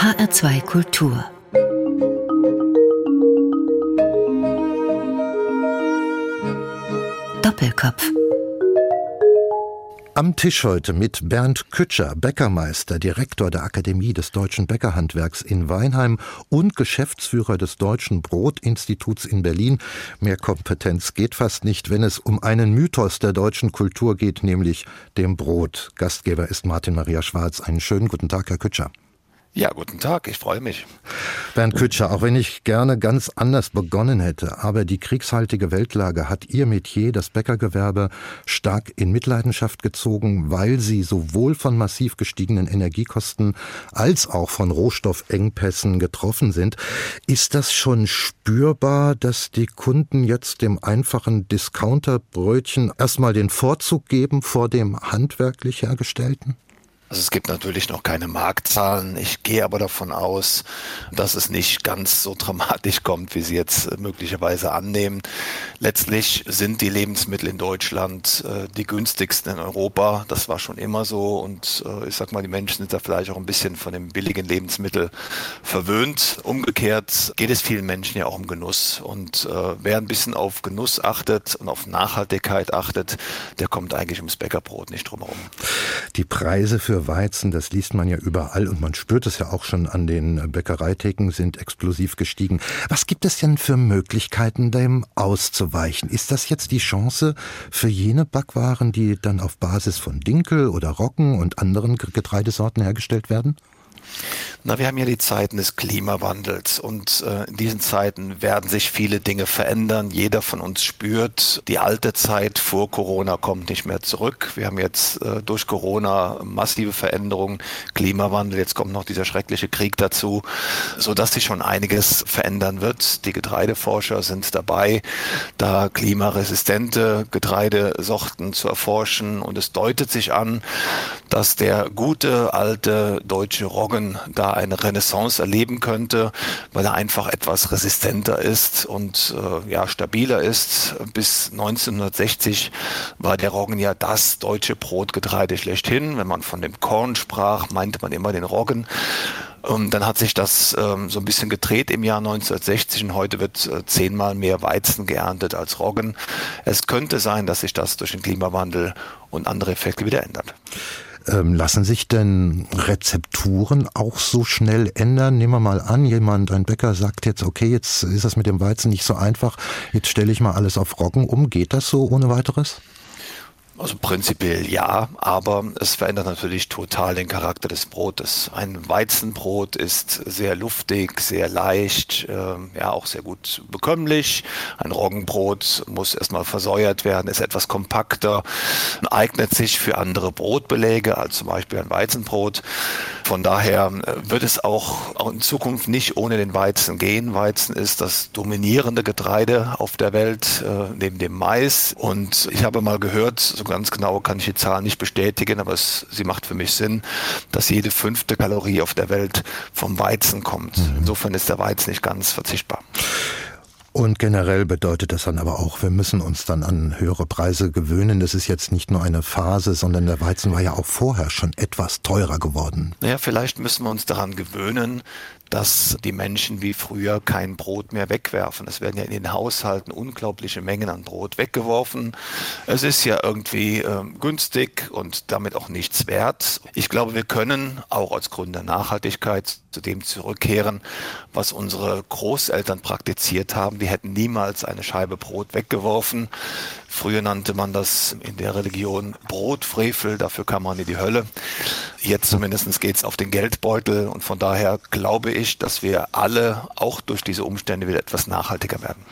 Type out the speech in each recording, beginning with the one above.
HR2 Kultur Doppelkopf am Tisch heute mit Bernd Kütscher, Bäckermeister, Direktor der Akademie des Deutschen Bäckerhandwerks in Weinheim und Geschäftsführer des Deutschen Brotinstituts in Berlin. Mehr Kompetenz geht fast nicht, wenn es um einen Mythos der deutschen Kultur geht, nämlich dem Brot. Gastgeber ist Martin Maria Schwarz. Einen schönen guten Tag, Herr Kütscher. Ja, guten Tag, ich freue mich. Bernd Kütscher, auch wenn ich gerne ganz anders begonnen hätte, aber die kriegshaltige Weltlage hat Ihr Metier, das Bäckergewerbe, stark in Mitleidenschaft gezogen, weil Sie sowohl von massiv gestiegenen Energiekosten als auch von Rohstoffengpässen getroffen sind. Ist das schon spürbar, dass die Kunden jetzt dem einfachen Discounterbrötchen erstmal den Vorzug geben vor dem handwerklich hergestellten? Also es gibt natürlich noch keine Marktzahlen. Ich gehe aber davon aus, dass es nicht ganz so dramatisch kommt, wie Sie jetzt möglicherweise annehmen. Letztlich sind die Lebensmittel in Deutschland äh, die günstigsten in Europa. Das war schon immer so. Und äh, ich sag mal, die Menschen sind da vielleicht auch ein bisschen von dem billigen Lebensmittel verwöhnt. Umgekehrt geht es vielen Menschen ja auch um Genuss. Und äh, wer ein bisschen auf Genuss achtet und auf Nachhaltigkeit achtet, der kommt eigentlich ums Bäckerbrot nicht drum herum. Die Preise für Weizen, das liest man ja überall und man spürt es ja auch schon an den Bäckereitheken, sind explosiv gestiegen. Was gibt es denn für Möglichkeiten, dem auszuweichen? Ist das jetzt die Chance für jene Backwaren, die dann auf Basis von Dinkel oder Roggen und anderen Getreidesorten hergestellt werden? Na, wir haben ja die Zeiten des Klimawandels und äh, in diesen Zeiten werden sich viele Dinge verändern. Jeder von uns spürt, die alte Zeit vor Corona kommt nicht mehr zurück. Wir haben jetzt äh, durch Corona massive Veränderungen, Klimawandel, jetzt kommt noch dieser schreckliche Krieg dazu, so dass sich schon einiges verändern wird. Die Getreideforscher sind dabei, da klimaresistente Getreidesorten zu erforschen und es deutet sich an, dass der gute alte deutsche Roggen da eine Renaissance erleben könnte, weil er einfach etwas resistenter ist und äh, ja stabiler ist. Bis 1960 war der Roggen ja das deutsche Brotgetreide schlechthin. Wenn man von dem Korn sprach, meinte man immer den Roggen. Und dann hat sich das ähm, so ein bisschen gedreht im Jahr 1960 und heute wird äh, zehnmal mehr Weizen geerntet als Roggen. Es könnte sein, dass sich das durch den Klimawandel und andere Effekte wieder ändert. Ähm, lassen sich denn Rezepturen auch so schnell ändern? Nehmen wir mal an, jemand, ein Bäcker sagt jetzt, okay, jetzt ist das mit dem Weizen nicht so einfach, jetzt stelle ich mal alles auf Roggen um. Geht das so ohne weiteres? Also prinzipiell ja, aber es verändert natürlich total den Charakter des Brotes. Ein Weizenbrot ist sehr luftig, sehr leicht, äh, ja auch sehr gut bekömmlich. Ein Roggenbrot muss erstmal versäuert werden, ist etwas kompakter, eignet sich für andere Brotbeläge als zum Beispiel ein Weizenbrot. Von daher äh, wird es auch, in Zukunft nicht ohne den Weizen gehen. Weizen ist das dominierende Getreide auf der Welt äh, neben dem Mais. Und ich habe mal gehört, so ganz genau kann ich die Zahl nicht bestätigen, aber es, sie macht für mich Sinn, dass jede fünfte Kalorie auf der Welt vom Weizen kommt. Mhm. Insofern ist der Weizen nicht ganz verzichtbar. Und generell bedeutet das dann aber auch, wir müssen uns dann an höhere Preise gewöhnen. Das ist jetzt nicht nur eine Phase, sondern der Weizen war ja auch vorher schon etwas teurer geworden. Naja, vielleicht müssen wir uns daran gewöhnen, dass die Menschen wie früher kein Brot mehr wegwerfen. Es werden ja in den Haushalten unglaubliche Mengen an Brot weggeworfen. Es ist ja irgendwie äh, günstig und damit auch nichts wert. Ich glaube, wir können auch als Grund der Nachhaltigkeit zu dem zurückkehren, was unsere Großeltern praktiziert haben. Die hätten niemals eine Scheibe Brot weggeworfen. Früher nannte man das in der Religion Brotfrevel, dafür kam man in die Hölle. Jetzt zumindest geht es auf den Geldbeutel und von daher glaube ich, dass wir alle auch durch diese Umstände wieder etwas nachhaltiger werden.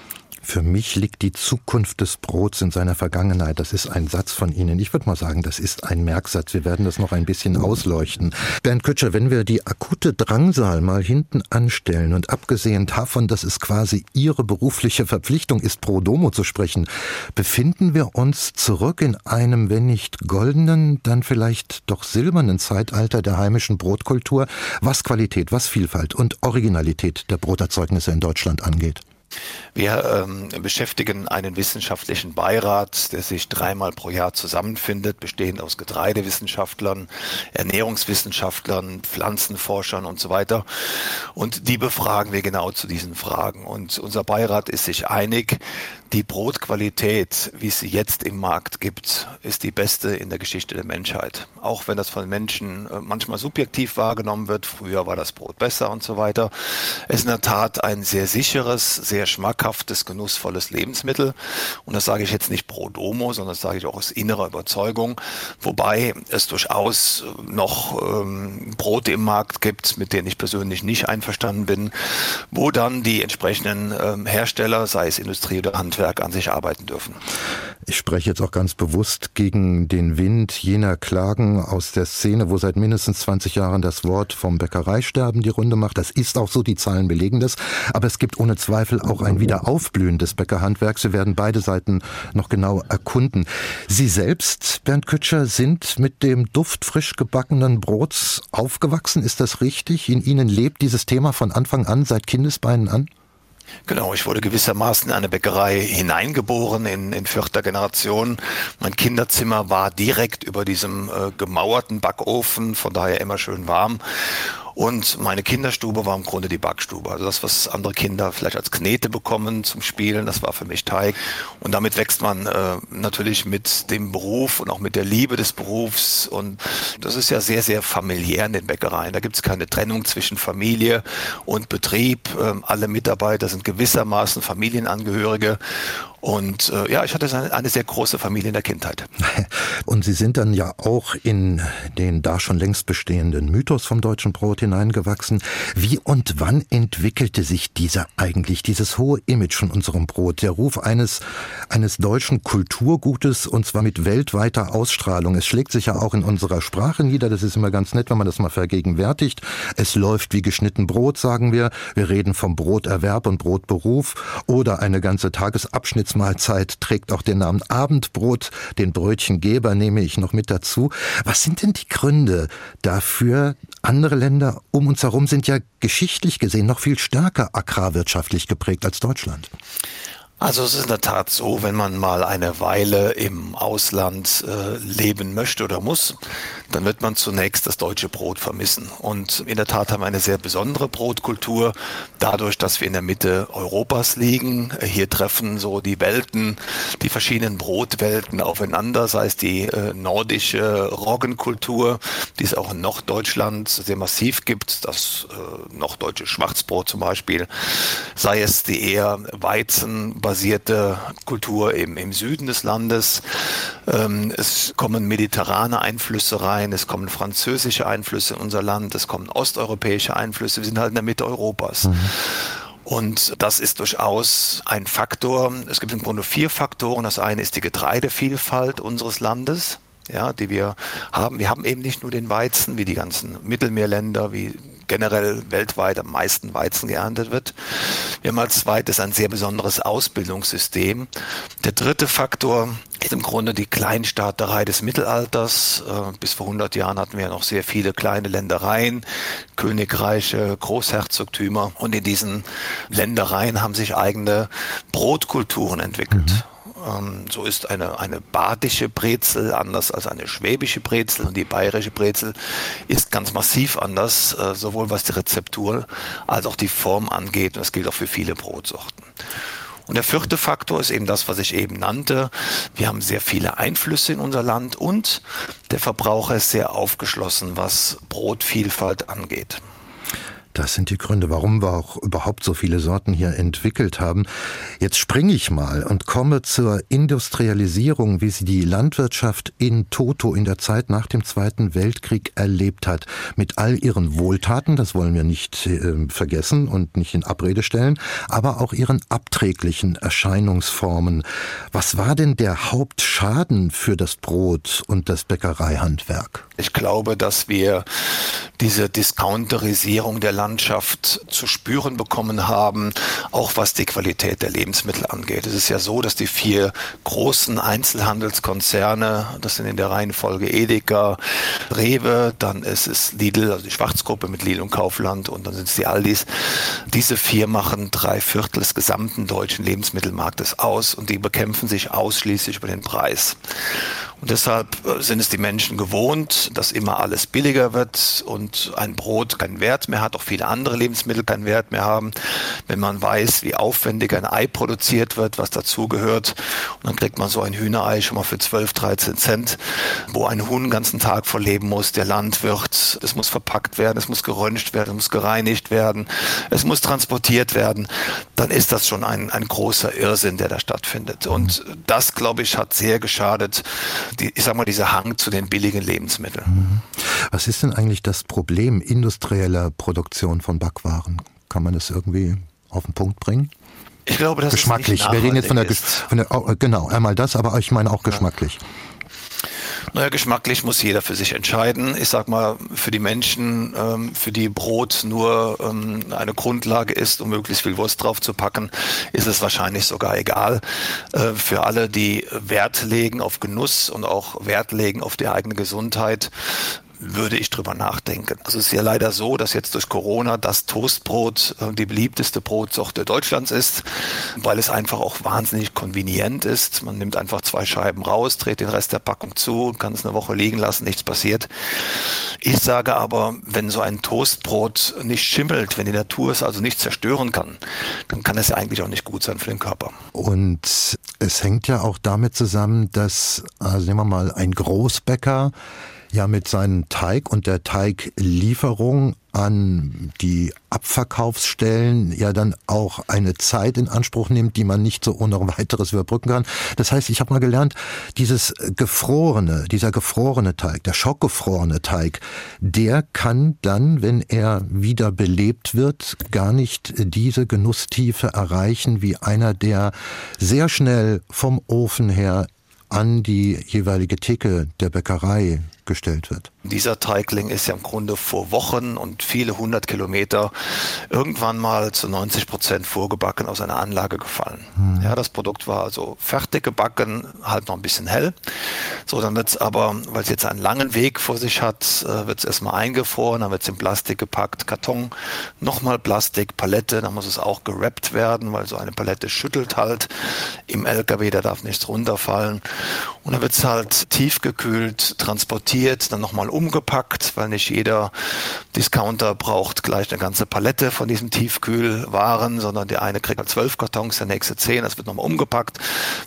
Für mich liegt die Zukunft des Brots in seiner Vergangenheit. Das ist ein Satz von Ihnen. Ich würde mal sagen, das ist ein Merksatz. Wir werden das noch ein bisschen ausleuchten. Bernd Kütscher, wenn wir die akute Drangsal mal hinten anstellen und abgesehen davon, dass es quasi Ihre berufliche Verpflichtung ist, pro domo zu sprechen, befinden wir uns zurück in einem, wenn nicht goldenen, dann vielleicht doch silbernen Zeitalter der heimischen Brotkultur, was Qualität, was Vielfalt und Originalität der Broterzeugnisse in Deutschland angeht. Wir ähm, beschäftigen einen wissenschaftlichen Beirat, der sich dreimal pro Jahr zusammenfindet, bestehend aus Getreidewissenschaftlern, Ernährungswissenschaftlern, Pflanzenforschern und so weiter. Und die befragen wir genau zu diesen Fragen. Und unser Beirat ist sich einig, die Brotqualität, wie es sie jetzt im Markt gibt, ist die beste in der Geschichte der Menschheit. Auch wenn das von Menschen äh, manchmal subjektiv wahrgenommen wird, früher war das Brot besser und so weiter. Es ist in der Tat ein sehr sicheres, sehr schmackhaftes, genussvolles Lebensmittel. Und das sage ich jetzt nicht pro domo, sondern das sage ich auch aus innerer Überzeugung. Wobei es durchaus noch ähm, Brote im Markt gibt, mit denen ich persönlich nicht einverstanden bin, wo dann die entsprechenden ähm, Hersteller, sei es Industrie oder Handwerk, Handwerk an sich arbeiten dürfen. Ich spreche jetzt auch ganz bewusst gegen den Wind jener Klagen aus der Szene, wo seit mindestens 20 Jahren das Wort vom Bäckereisterben die Runde macht. Das ist auch so, die Zahlen belegen das. Aber es gibt ohne Zweifel auch ein Wiederaufblühen des Bäckerhandwerks. Wir werden beide Seiten noch genau erkunden. Sie selbst, Bernd Kütscher, sind mit dem Duft frisch gebackenen Brots aufgewachsen. Ist das richtig? In Ihnen lebt dieses Thema von Anfang an, seit Kindesbeinen an? Genau, ich wurde gewissermaßen in eine Bäckerei hineingeboren in, in vierter Generation. Mein Kinderzimmer war direkt über diesem äh, gemauerten Backofen, von daher immer schön warm. Und meine Kinderstube war im Grunde die Backstube. Also das, was andere Kinder vielleicht als Knete bekommen zum Spielen, das war für mich Teig. Und damit wächst man äh, natürlich mit dem Beruf und auch mit der Liebe des Berufs. Und das ist ja sehr, sehr familiär in den Bäckereien. Da gibt es keine Trennung zwischen Familie und Betrieb. Ähm, alle Mitarbeiter sind gewissermaßen Familienangehörige. Und äh, ja, ich hatte eine, sehr große Familie in der Kindheit. Und Sie sind dann ja auch in den da schon längst bestehenden Mythos vom deutschen Brot hineingewachsen. Wie und wann entwickelte sich dieser eigentlich, dieses hohe Image von unserem Brot, der Ruf eines, eines deutschen Kulturgutes und zwar mit weltweiter Ausstrahlung? Es schlägt sich ja auch in unserer Sprache nieder. Das ist immer ganz nett, wenn man das mal vergegenwärtigt. Es läuft wie geschnitten Brot, sagen wir. Wir reden vom Broterwerb und Brotberuf oder eine ganze Tagesabschnitt Abendmahlzeit trägt auch den Namen Abendbrot. Den Brötchengeber nehme ich noch mit dazu. Was sind denn die Gründe dafür? Andere Länder um uns herum sind ja geschichtlich gesehen noch viel stärker agrarwirtschaftlich geprägt als Deutschland. Also es ist in der Tat so, wenn man mal eine Weile im Ausland äh, leben möchte oder muss, dann wird man zunächst das deutsche Brot vermissen. Und in der Tat haben wir eine sehr besondere Brotkultur, dadurch, dass wir in der Mitte Europas liegen. Hier treffen so die Welten, die verschiedenen Brotwelten aufeinander, sei es die äh, nordische Roggenkultur, die es auch in Norddeutschland sehr massiv gibt, das äh, norddeutsche Schwarzbrot zum Beispiel, sei es die eher Weizen basierte Kultur im, im Süden des Landes. Ähm, es kommen mediterrane Einflüsse rein, es kommen französische Einflüsse in unser Land, es kommen osteuropäische Einflüsse. Wir sind halt in der Mitte Europas. Mhm. Und das ist durchaus ein Faktor. Es gibt im Grunde vier Faktoren. Das eine ist die Getreidevielfalt unseres Landes ja, die wir haben. Wir haben eben nicht nur den Weizen, wie die ganzen Mittelmeerländer, wie generell weltweit am meisten Weizen geerntet wird. Wir haben als zweites ein sehr besonderes Ausbildungssystem. Der dritte Faktor ist im Grunde die Kleinstaaterei des Mittelalters. Äh, bis vor 100 Jahren hatten wir noch sehr viele kleine Ländereien, Königreiche, Großherzogtümer. Und in diesen Ländereien haben sich eigene Brotkulturen entwickelt. Mhm. Ähm, so ist eine, eine badische Brezel anders als eine schwäbische Brezel und die bayerische Brezel ist ganz massiv anders, äh, sowohl was die Rezeptur als auch die Form angeht. Und das gilt auch für viele Brotsorten. Und der vierte Faktor ist eben das, was ich eben nannte. Wir haben sehr viele Einflüsse in unser Land und der Verbraucher ist sehr aufgeschlossen, was Brotvielfalt angeht. Das sind die Gründe, warum wir auch überhaupt so viele Sorten hier entwickelt haben. Jetzt springe ich mal und komme zur Industrialisierung, wie sie die Landwirtschaft in Toto in der Zeit nach dem Zweiten Weltkrieg erlebt hat. Mit all ihren Wohltaten, das wollen wir nicht äh, vergessen und nicht in Abrede stellen, aber auch ihren abträglichen Erscheinungsformen. Was war denn der Hauptschaden für das Brot und das Bäckereihandwerk? Ich glaube, dass wir diese Discounterisierung der Landschaft zu spüren bekommen haben, auch was die Qualität der Lebensmittel angeht. Es ist ja so, dass die vier großen Einzelhandelskonzerne, das sind in der Reihenfolge Edeka, Rewe, dann ist es Lidl, also die Schwarzgruppe mit Lidl und Kaufland und dann sind es die Aldis. Diese vier machen drei Viertel des gesamten deutschen Lebensmittelmarktes aus und die bekämpfen sich ausschließlich über den Preis. Und deshalb äh, sind es die Menschen gewohnt, dass immer alles billiger wird und ein Brot keinen Wert mehr hat, auch viele andere Lebensmittel keinen Wert mehr haben. Wenn man weiß, wie aufwendig ein Ei produziert wird, was dazugehört, und dann kriegt man so ein Hühnerei schon mal für 12, 13 Cent, wo ein Huhn den ganzen Tag vorleben muss, der Landwirt, es muss verpackt werden, es muss geröntgt werden, es muss gereinigt werden, es muss transportiert werden, dann ist das schon ein, ein großer Irrsinn, der da stattfindet. Und das, glaube ich, hat sehr geschadet, die, ich sag mal, dieser Hang zu den billigen Lebensmitteln. Mhm. Was ist denn eigentlich das Problem industrieller Produktion von Backwaren? Kann man das irgendwie auf den Punkt bringen? Ich glaube, das geschmacklich. ist Wir reden jetzt von der, von der, oh, genau, einmal das, aber ich meine auch geschmacklich. Ja. Naja, geschmacklich muss jeder für sich entscheiden. Ich sag mal, für die Menschen, ähm, für die Brot nur ähm, eine Grundlage ist, um möglichst viel Wurst drauf zu packen, ist es wahrscheinlich sogar egal. Äh, für alle, die Wert legen auf Genuss und auch Wert legen auf die eigene Gesundheit, würde ich drüber nachdenken. Also es ist ja leider so, dass jetzt durch Corona das Toastbrot äh, die beliebteste Brotsorte Deutschlands ist, weil es einfach auch wahnsinnig konvenient ist. Man nimmt einfach zwei Scheiben raus, dreht den Rest der Packung zu und kann es eine Woche liegen lassen, nichts passiert. Ich sage aber, wenn so ein Toastbrot nicht schimmelt, wenn die Natur es also nicht zerstören kann, dann kann es ja eigentlich auch nicht gut sein für den Körper. Und es hängt ja auch damit zusammen, dass, also nehmen wir mal, ein Großbäcker ja mit seinem Teig und der Teiglieferung an die Abverkaufsstellen ja dann auch eine Zeit in Anspruch nimmt, die man nicht so ohne weiteres überbrücken kann. Das heißt, ich habe mal gelernt, dieses gefrorene, dieser gefrorene Teig, der schockgefrorene Teig, der kann dann, wenn er wieder belebt wird, gar nicht diese Genusstiefe erreichen wie einer, der sehr schnell vom Ofen her an die jeweilige Theke der Bäckerei gestellt wird. Dieser Teigling ist ja im Grunde vor Wochen und viele hundert Kilometer irgendwann mal zu 90 Prozent vorgebacken aus einer Anlage gefallen. Hm. Ja, das Produkt war also fertig gebacken, halt noch ein bisschen hell. So, dann wird es aber, weil es jetzt einen langen Weg vor sich hat, äh, wird es erstmal eingefroren, dann wird es in Plastik gepackt, Karton, nochmal Plastik, Palette, dann muss es auch gerappt werden, weil so eine Palette schüttelt halt im LKW, da darf nichts runterfallen. Und dann wird es halt tiefgekühlt, transportiert, dann nochmal umgepackt, weil nicht jeder Discounter braucht gleich eine ganze Palette von diesen Tiefkühlwaren, sondern der eine kriegt halt zwölf Kartons, der nächste zehn, das wird nochmal umgepackt,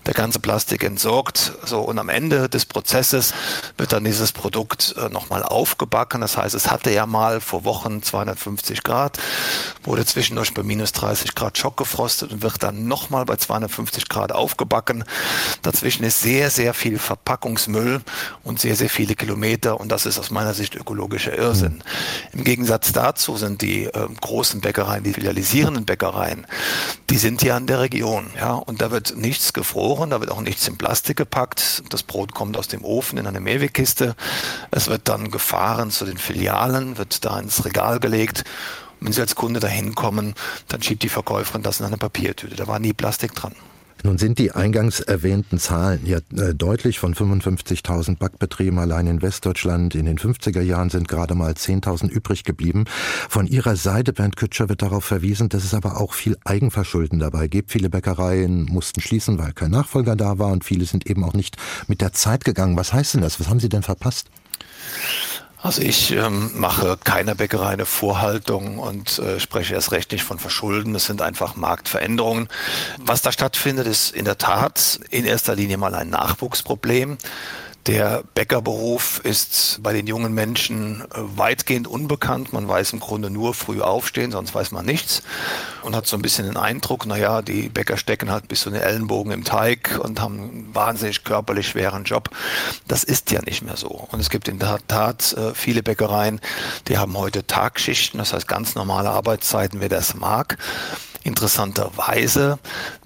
der ganze Plastik entsorgt. So, und am Ende des Prozesses wird dann dieses Produkt äh, nochmal aufgebacken. Das heißt, es hatte ja mal vor Wochen 250 Grad, wurde zwischendurch bei minus 30 Grad schockgefrostet und wird dann nochmal bei 250 Grad aufgebacken. Dazwischen ist sehr, sehr viel Verpackungsmüll und sehr, sehr viele Kilometer und das ist aus meiner Sicht ökologischer Irrsinn. Mhm. Im Gegensatz dazu sind die äh, großen Bäckereien, die filialisierenden Bäckereien, die sind ja in der Region, ja, und da wird nichts gefroren, da wird auch nichts in Plastik gepackt. Das Brot kommt aus dem Ofen in eine Mehrwegkiste. Es wird dann gefahren zu den Filialen, wird da ins Regal gelegt. wenn Sie als Kunde da hinkommen, dann schiebt die Verkäuferin das in eine Papiertüte. Da war nie Plastik dran. Nun sind die eingangs erwähnten Zahlen ja äh, deutlich von 55.000 Backbetrieben allein in Westdeutschland. In den 50er Jahren sind gerade mal 10.000 übrig geblieben. Von Ihrer Seite, Bernd Kütscher, wird darauf verwiesen, dass es aber auch viel Eigenverschulden dabei gibt. Viele Bäckereien mussten schließen, weil kein Nachfolger da war und viele sind eben auch nicht mit der Zeit gegangen. Was heißt denn das? Was haben Sie denn verpasst? Also ich ähm, mache keiner Bäckerei eine Vorhaltung und äh, spreche erst recht nicht von Verschulden. Es sind einfach Marktveränderungen. Was da stattfindet, ist in der Tat in erster Linie mal ein Nachwuchsproblem. Der Bäckerberuf ist bei den jungen Menschen äh, weitgehend unbekannt. Man weiß im Grunde nur früh aufstehen, sonst weiß man nichts. Und hat so ein bisschen den Eindruck, naja, die Bäcker stecken halt bis zu den Ellenbogen im Teig und haben einen wahnsinnig körperlich schweren Job. Das ist ja nicht mehr so. Und es gibt in der Tat äh, viele Bäckereien, die haben heute Tagschichten, das heißt ganz normale Arbeitszeiten, wer das mag. Interessanterweise,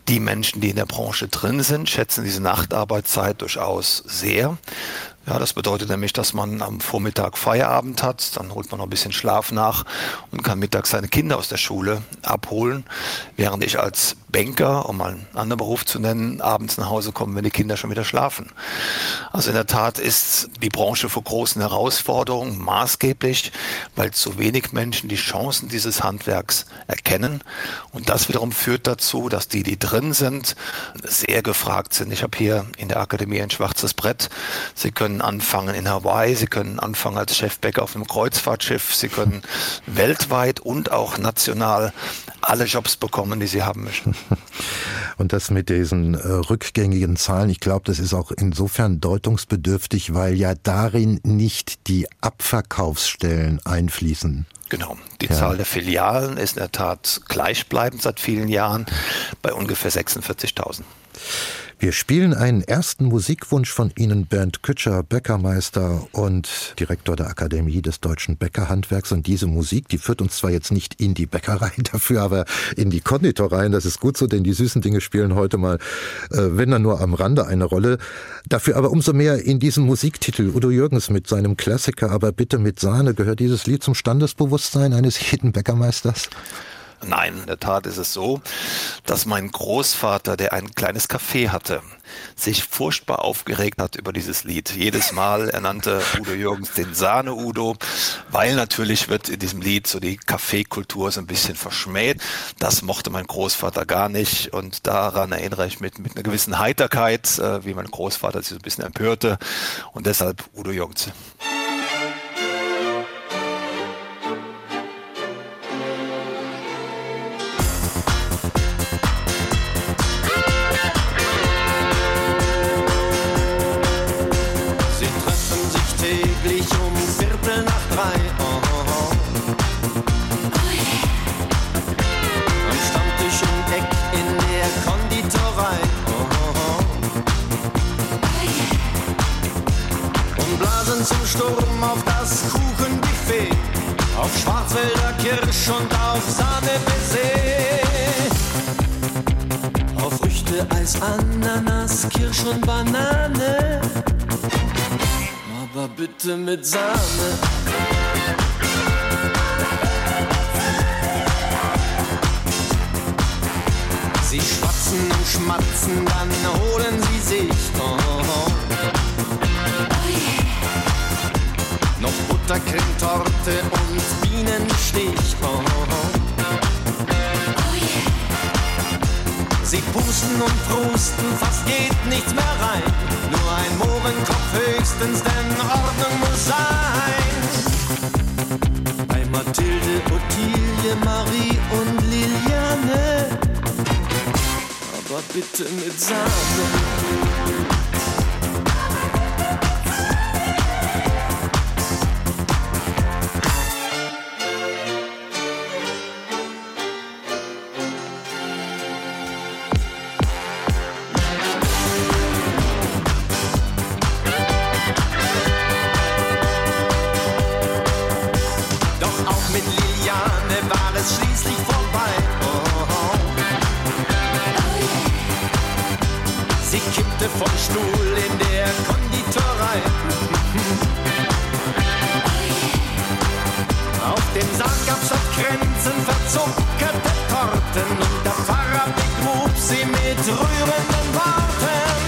die Menschen, die in der Branche drin sind, schätzen diese Nachtarbeitszeit durchaus sehr. Ja, das bedeutet nämlich, dass man am Vormittag Feierabend hat, dann holt man noch ein bisschen Schlaf nach und kann mittags seine Kinder aus der Schule abholen, während ich als Banker, um mal einen anderen Beruf zu nennen, abends nach Hause komme, wenn die Kinder schon wieder schlafen. Also in der Tat ist die Branche vor großen Herausforderungen maßgeblich, weil zu wenig Menschen die Chancen dieses Handwerks erkennen und das wiederum führt dazu, dass die, die drin sind, sehr gefragt sind. Ich habe hier in der Akademie ein schwarzes Brett. Sie können anfangen in Hawaii, Sie können anfangen als Chefbäcker auf einem Kreuzfahrtschiff, Sie können weltweit und auch national alle Jobs bekommen, die Sie haben möchten. Und das mit diesen äh, rückgängigen Zahlen, ich glaube, das ist auch insofern deutungsbedürftig, weil ja darin nicht die Abverkaufsstellen einfließen. Genau. Die ja. Zahl der Filialen ist in der Tat gleichbleibend seit vielen Jahren bei ungefähr 46.000. Wir spielen einen ersten Musikwunsch von Ihnen, Bernd Kütscher, Bäckermeister und Direktor der Akademie des deutschen Bäckerhandwerks. Und diese Musik, die führt uns zwar jetzt nicht in die Bäckerei dafür, aber in die Konditoreien. Das ist gut so, denn die süßen Dinge spielen heute mal, äh, wenn dann nur am Rande eine Rolle. Dafür aber umso mehr in diesem Musiktitel. Udo Jürgens mit seinem Klassiker, aber bitte mit Sahne. Gehört dieses Lied zum Standesbewusstsein eines jeden Bäckermeisters? Nein, in der Tat ist es so, dass mein Großvater, der ein kleines Café hatte, sich furchtbar aufgeregt hat über dieses Lied. Jedes Mal er nannte Udo Jürgens den Sahne-Udo, weil natürlich wird in diesem Lied so die Kaffeekultur so ein bisschen verschmäht. Das mochte mein Großvater gar nicht und daran erinnere ich mich mit einer gewissen Heiterkeit, äh, wie mein Großvater sich so ein bisschen empörte und deshalb Udo Jürgens. Sturm auf das Kuchenbuffet, auf Schwarzwälder Kirsch und auf Sahnebaiser. Auf Früchte, Eis, Ananas, Kirsch und Banane, aber bitte mit Sahne. Sie schwatzen und schmatzen, dann holen sie sich. Oh, Buttercremetorte und Bienenstich. Oh, oh. Sie pusten und prusten, fast geht nichts mehr rein. Nur ein Mohrenkopf höchstens, denn Ordnung muss sein. Bei Mathilde, Ottilie, Marie und Liliane. Aber bitte mit Sahne. dem Sarg gab's statt Grenzen verzuckerte Torten und der Pfarrer begrub sie mit rührenden Worten.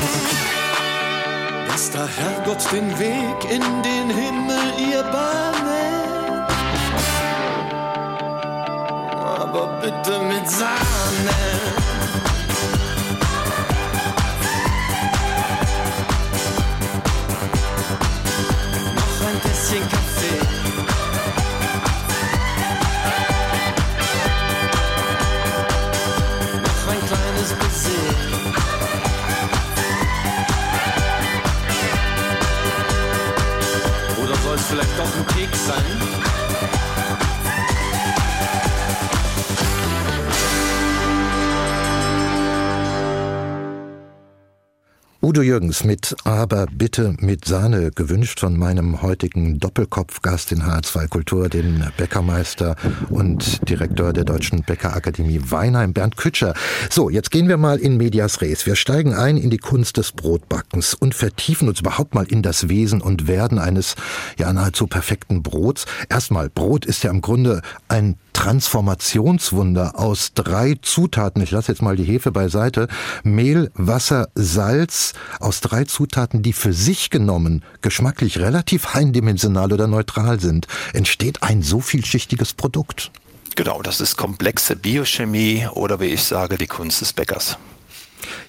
Dass der Herrgott den Weg in den Himmel ihr bahnet, aber bitte mit Sahne. Ein bisschen Udo Jürgens mit Aber bitte mit Sahne, gewünscht von meinem heutigen Doppelkopfgast in H2 Kultur, den Bäckermeister und Direktor der Deutschen Bäckerakademie Weinheim, Bernd Kütscher. So, jetzt gehen wir mal in Medias Res. Wir steigen ein in die Kunst des Brotbackens und vertiefen uns überhaupt mal in das Wesen und Werden eines ja nahezu perfekten Brots. Erstmal, Brot ist ja im Grunde ein Transformationswunder aus drei Zutaten. Ich lasse jetzt mal die Hefe beiseite. Mehl, Wasser, Salz aus drei Zutaten, die für sich genommen geschmacklich relativ eindimensional oder neutral sind. Entsteht ein so vielschichtiges Produkt. Genau, das ist komplexe Biochemie oder wie ich sage, die Kunst des Bäckers.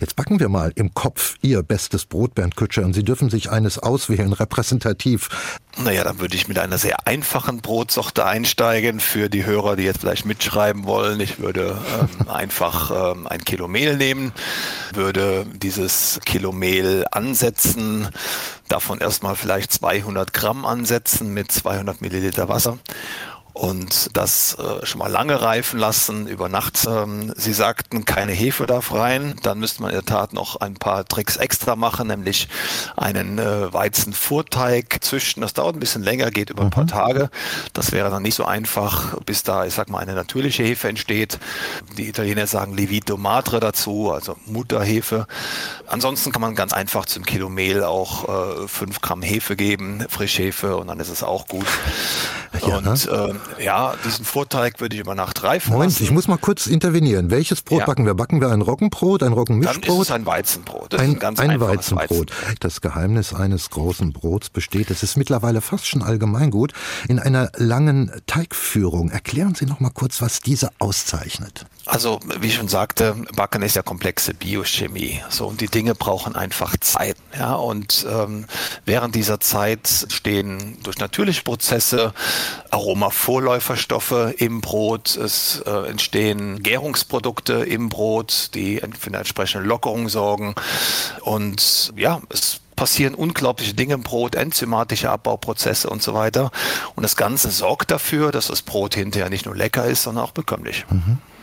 Jetzt backen wir mal im Kopf Ihr bestes Brot, Bernd Kütscher, und Sie dürfen sich eines auswählen, repräsentativ. Naja, dann würde ich mit einer sehr einfachen Brotsorte einsteigen für die Hörer, die jetzt vielleicht mitschreiben wollen. Ich würde ähm, einfach ähm, ein Kilo Mehl nehmen, würde dieses Kilo Mehl ansetzen, davon erstmal vielleicht 200 Gramm ansetzen mit 200 Milliliter Wasser und das äh, schon mal lange reifen lassen über Nacht. Ähm, Sie sagten, keine Hefe darf rein. Dann müsste man in der Tat noch ein paar Tricks extra machen, nämlich einen äh, Weizenvorteig züchten. Das dauert ein bisschen länger, geht über ein paar mhm. Tage. Das wäre dann nicht so einfach, bis da, ich sag mal, eine natürliche Hefe entsteht. Die Italiener sagen Levito Madre dazu, also Mutterhefe. Ansonsten kann man ganz einfach zum Kilo Mehl auch äh, 5 Gramm Hefe geben, Frischhefe, und dann ist es auch gut. Ja, und äh, ja, diesen Vorteig würde ich über Nacht reifen Moment, lassen. ich muss mal kurz intervenieren. Welches Brot ja. backen wir? Backen wir ein Roggenbrot, ein Roggenmischbrot? Dann ist es ein Weizenbrot. Das ein, ein, ganz ein Weizenbrot. Weizenbrot. Das Geheimnis eines großen Brots besteht, es ist mittlerweile fast schon allgemeingut, in einer langen Teigführung. Erklären Sie noch mal kurz, was diese auszeichnet. Also, wie ich schon sagte, Backen ist ja komplexe Biochemie. So, und die Dinge brauchen einfach Zeit. Ja, und ähm, während dieser Zeit stehen durch natürliche Prozesse Aromavorläuferstoffe im Brot. Es äh, entstehen Gärungsprodukte im Brot, die für eine entsprechende Lockerung sorgen. Und ja, es passieren unglaubliche Dinge im Brot, enzymatische Abbauprozesse und so weiter. Und das Ganze sorgt dafür, dass das Brot hinterher nicht nur lecker ist, sondern auch bekömmlich. Mhm.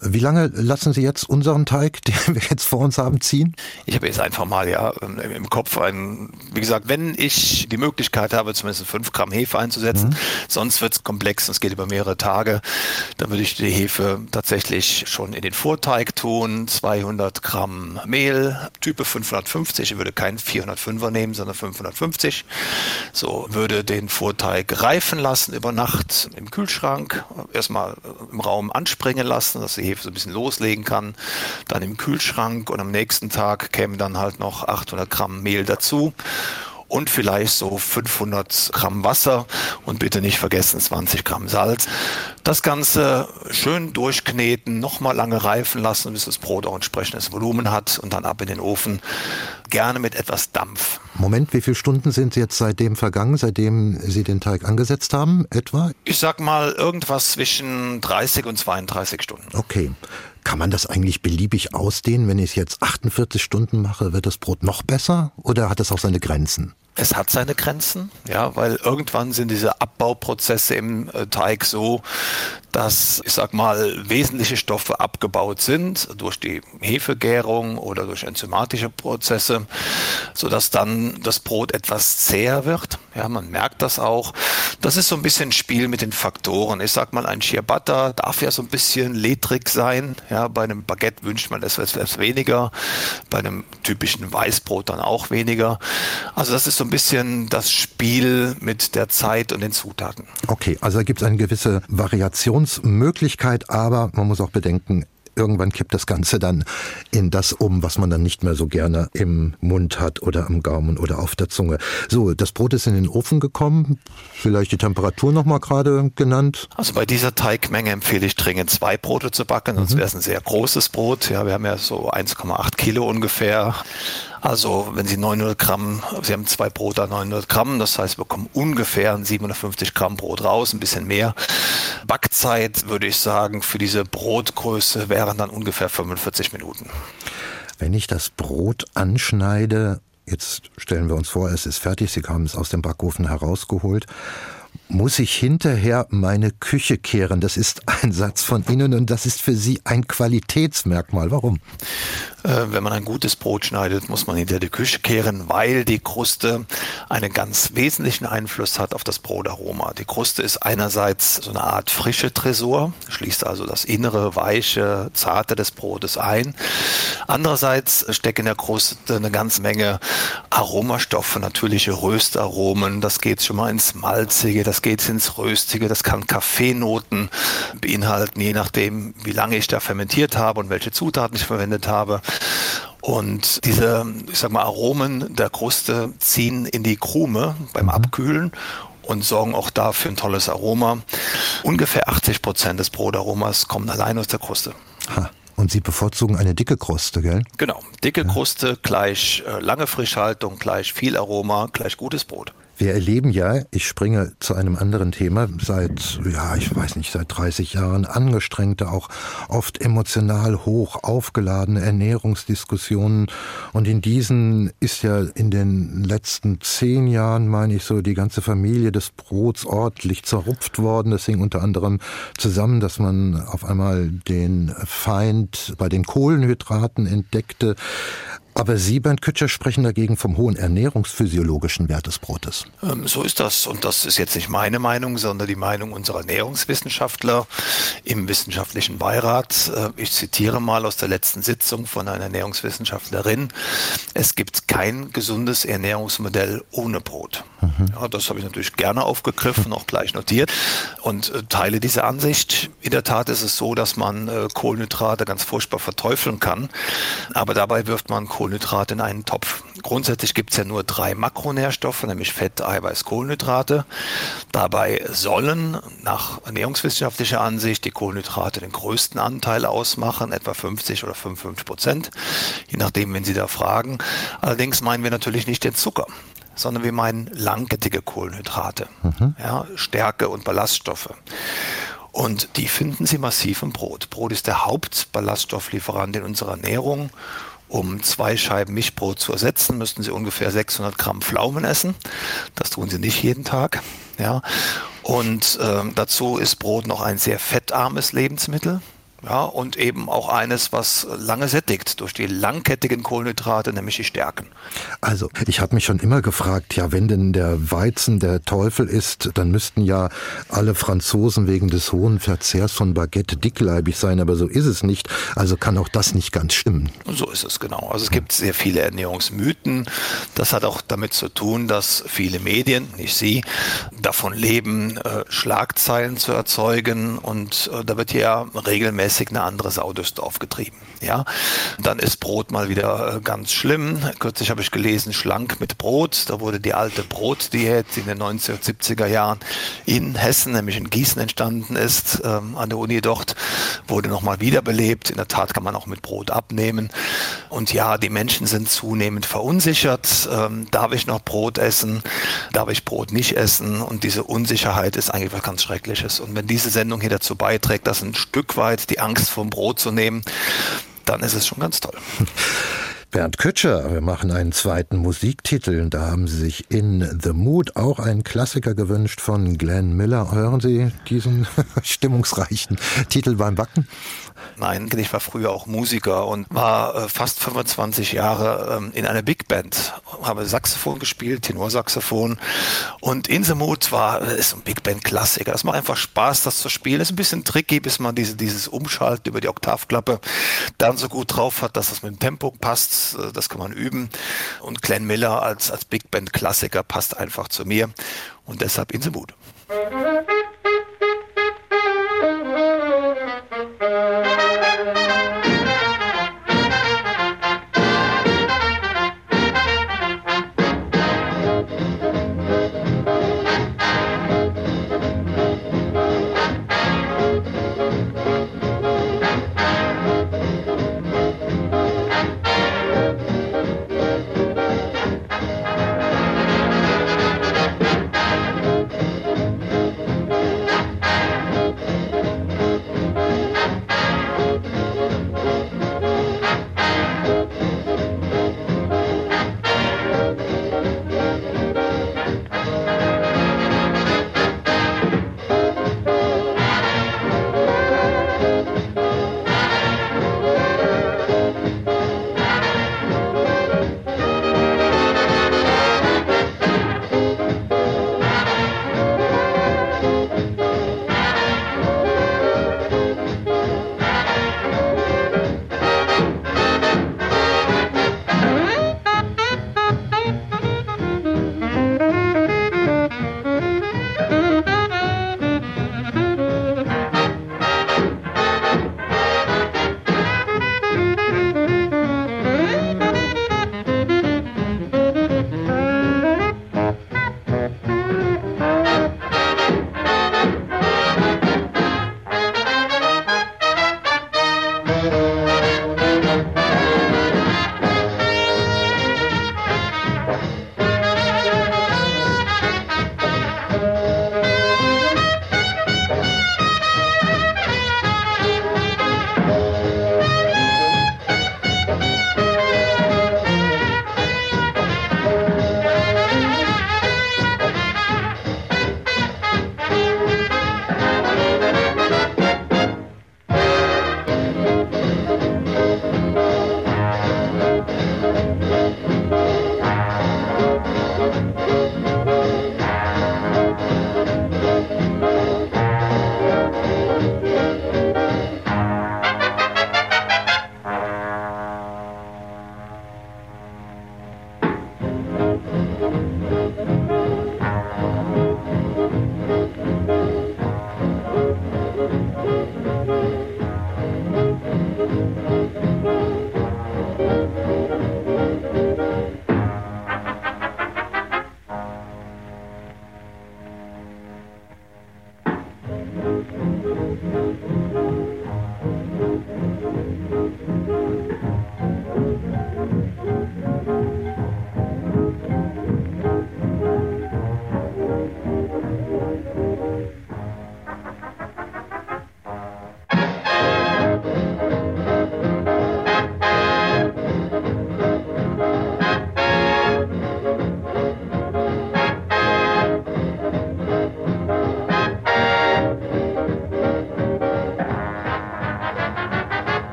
Wie lange lassen Sie jetzt unseren Teig, den wir jetzt vor uns haben, ziehen? Ich habe jetzt einfach mal ja im Kopf ein, wie gesagt, wenn ich die Möglichkeit habe, zumindest 5 Gramm Hefe einzusetzen, mhm. sonst wird es komplex und es geht über mehrere Tage, dann würde ich die Hefe tatsächlich schon in den Vorteig tun, 200 Gramm Mehl, Type 550, ich würde keinen 405er nehmen, sondern 550. So würde den Vorteig reifen lassen über Nacht im Kühlschrank, erstmal im Raum anspringen lassen, dass die Hefe so ein bisschen loslegen kann. Dann im Kühlschrank und am nächsten Tag kämen dann halt noch 800 Gramm Mehl dazu und vielleicht so 500 Gramm Wasser und bitte nicht vergessen 20 Gramm Salz. Das Ganze schön durchkneten, nochmal lange reifen lassen, bis das Brot auch entsprechendes Volumen hat und dann ab in den Ofen. Gerne mit etwas Dampf. Moment, wie viele Stunden sind jetzt seitdem vergangen, seitdem Sie den Teig angesetzt haben, etwa? Ich sag mal irgendwas zwischen 30 und 32 Stunden. Okay. Kann man das eigentlich beliebig ausdehnen? Wenn ich es jetzt 48 Stunden mache, wird das Brot noch besser oder hat es auch seine Grenzen? es hat seine Grenzen, ja, weil irgendwann sind diese Abbauprozesse im äh, Teig so, dass, ich sag mal, wesentliche Stoffe abgebaut sind durch die Hefegärung oder durch enzymatische Prozesse, sodass dann das Brot etwas zäher wird. Ja, man merkt das auch. Das ist so ein bisschen Spiel mit den Faktoren. Ich sag mal, ein Ciabatta darf ja so ein bisschen ledrig sein. Ja, bei einem Baguette wünscht man das etwas weniger. Bei einem typischen Weißbrot dann auch weniger. Also das ist so ein bisschen das Spiel mit der Zeit und den Zutaten. Okay, also da gibt es eine gewisse Variationsmöglichkeit, aber man muss auch bedenken, irgendwann kippt das Ganze dann in das um, was man dann nicht mehr so gerne im Mund hat oder am Gaumen oder auf der Zunge. So, das Brot ist in den Ofen gekommen. Vielleicht die Temperatur nochmal gerade genannt. Also bei dieser Teigmenge empfehle ich dringend zwei Brote zu backen, sonst mhm. wäre es ein sehr großes Brot. Ja, wir haben ja so 1,8 Kilo ungefähr. Also wenn Sie 900 Gramm, Sie haben zwei Brote 900 Gramm, das heißt, wir bekommen ungefähr 750 Gramm Brot raus, ein bisschen mehr. Backzeit würde ich sagen, für diese Brotgröße wären dann ungefähr 45 Minuten. Wenn ich das Brot anschneide, jetzt stellen wir uns vor, es ist fertig, Sie haben es aus dem Backofen herausgeholt. Muss ich hinterher meine Küche kehren. Das ist ein Satz von Ihnen und das ist für Sie ein Qualitätsmerkmal. Warum? Äh, wenn man ein gutes Brot schneidet, muss man hinter die Küche kehren, weil die Kruste einen ganz wesentlichen Einfluss hat auf das Brotaroma. Die Kruste ist einerseits so eine Art frische Tresor, schließt also das innere, weiche, zarte des Brotes ein. Andererseits steckt in der Kruste eine ganze Menge Aromastoffe, natürliche Röstaromen. Das geht schon mal ins Malzige, das geht ins Röstige, das kann Kaffeenoten beinhalten, je nachdem, wie lange ich da fermentiert habe und welche Zutaten ich verwendet habe. Und diese, ich sag mal, Aromen der Kruste ziehen in die Krume beim mhm. Abkühlen und sorgen auch da für ein tolles Aroma. Ungefähr 80 Prozent des Brotaromas kommen allein aus der Kruste. Ha. Und Sie bevorzugen eine dicke Kruste, gell? Genau. Dicke ja. Kruste gleich äh, lange Frischhaltung, gleich viel Aroma, gleich gutes Brot. Wir erleben ja, ich springe zu einem anderen Thema, seit, ja, ich weiß nicht, seit 30 Jahren angestrengte, auch oft emotional hoch aufgeladene Ernährungsdiskussionen. Und in diesen ist ja in den letzten zehn Jahren, meine ich so, die ganze Familie des Brots ordentlich zerrupft worden. Das hing unter anderem zusammen, dass man auf einmal den Feind bei den Kohlenhydraten entdeckte. Aber Sie, Bernd Kütscher, sprechen dagegen vom hohen ernährungsphysiologischen Wert des Brotes. Ähm, so ist das. Und das ist jetzt nicht meine Meinung, sondern die Meinung unserer Ernährungswissenschaftler im wissenschaftlichen Beirat. Äh, ich zitiere mal aus der letzten Sitzung von einer Ernährungswissenschaftlerin. Es gibt kein gesundes Ernährungsmodell ohne Brot. Mhm. Ja, das habe ich natürlich gerne aufgegriffen, auch gleich notiert und äh, teile diese Ansicht. In der Tat ist es so, dass man äh, Kohlenhydrate ganz furchtbar verteufeln kann. Aber dabei wirft man Kohlenhydrate Kohlenhydrate in einen Topf. Grundsätzlich gibt es ja nur drei Makronährstoffe, nämlich Fett, Eiweiß, Kohlenhydrate. Dabei sollen nach ernährungswissenschaftlicher Ansicht die Kohlenhydrate den größten Anteil ausmachen, etwa 50 oder 55 Prozent, je nachdem, wenn Sie da fragen. Allerdings meinen wir natürlich nicht den Zucker sondern wir meinen langkettige Kohlenhydrate, mhm. ja, Stärke und Ballaststoffe. Und die finden Sie massiv im Brot. Brot ist der Hauptballaststofflieferant in unserer Ernährung um zwei Scheiben Milchbrot zu ersetzen, müssten Sie ungefähr 600 Gramm Pflaumen essen. Das tun Sie nicht jeden Tag. Ja. Und äh, dazu ist Brot noch ein sehr fettarmes Lebensmittel. Ja, und eben auch eines, was lange sättigt durch die langkettigen Kohlenhydrate, nämlich die Stärken. Also, ich habe mich schon immer gefragt, ja, wenn denn der Weizen der Teufel ist, dann müssten ja alle Franzosen wegen des hohen Verzehrs von Baguette dickleibig sein, aber so ist es nicht. Also kann auch das nicht ganz stimmen. So ist es genau. Also es gibt sehr viele Ernährungsmythen. Das hat auch damit zu tun, dass viele Medien, nicht Sie, davon leben, äh, Schlagzeilen zu erzeugen und äh, da wird ja regelmäßig regelmäßig eine andere Sau durchs Dorf getrieben. Ja, dann ist Brot mal wieder äh, ganz schlimm. Kürzlich habe ich gelesen, schlank mit Brot. Da wurde die alte Brotdiät in den 1970er Jahren in Hessen, nämlich in Gießen entstanden ist, ähm, an der Uni dort, wurde nochmal wiederbelebt. In der Tat kann man auch mit Brot abnehmen. Und ja, die Menschen sind zunehmend verunsichert. Ähm, darf ich noch Brot essen? Darf ich Brot nicht essen? Und diese Unsicherheit ist eigentlich was ganz Schreckliches. Und wenn diese Sendung hier dazu beiträgt, dass ein Stück weit die Angst vom Brot zu nehmen, dann ist es schon ganz toll. Bernd Kütscher, wir machen einen zweiten Musiktitel. Da haben Sie sich in The Mood auch einen Klassiker gewünscht von Glenn Miller. Hören Sie diesen stimmungsreichen Titel beim Backen? Nein, ich war früher auch Musiker und war äh, fast 25 Jahre ähm, in einer Big Band, habe Saxophon gespielt, Tenorsaxophon und In the Mood war äh, ist ein Big Band Klassiker. Das macht einfach Spaß, das zu spielen. Ist ein bisschen tricky, bis man diese, dieses Umschalten über die Oktavklappe dann so gut drauf hat, dass das mit dem Tempo passt. Äh, das kann man üben. Und Glenn Miller als, als Big Band Klassiker passt einfach zu mir und deshalb In the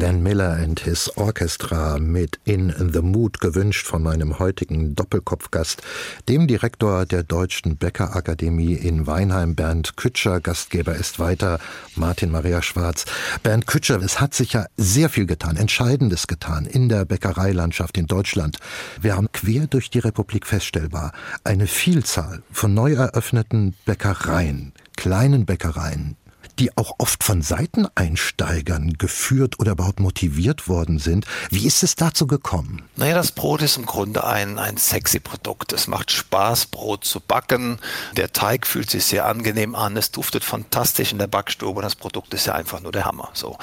Glenn Miller and his Orchestra mit In the Mood gewünscht von meinem heutigen Doppelkopfgast, dem Direktor der Deutschen Bäckerakademie in Weinheim, Bernd Kütscher. Gastgeber ist weiter Martin Maria Schwarz. Bernd Kütscher, es hat sich ja sehr viel getan, Entscheidendes getan in der Bäckereilandschaft in Deutschland. Wir haben quer durch die Republik feststellbar eine Vielzahl von neu eröffneten Bäckereien, kleinen Bäckereien, die auch oft von Seiteneinsteigern geführt oder überhaupt motiviert worden sind. Wie ist es dazu gekommen? Naja, das Brot ist im Grunde ein, ein sexy Produkt. Es macht Spaß, Brot zu backen. Der Teig fühlt sich sehr angenehm an. Es duftet fantastisch in der Backstube und das Produkt ist ja einfach nur der Hammer. So.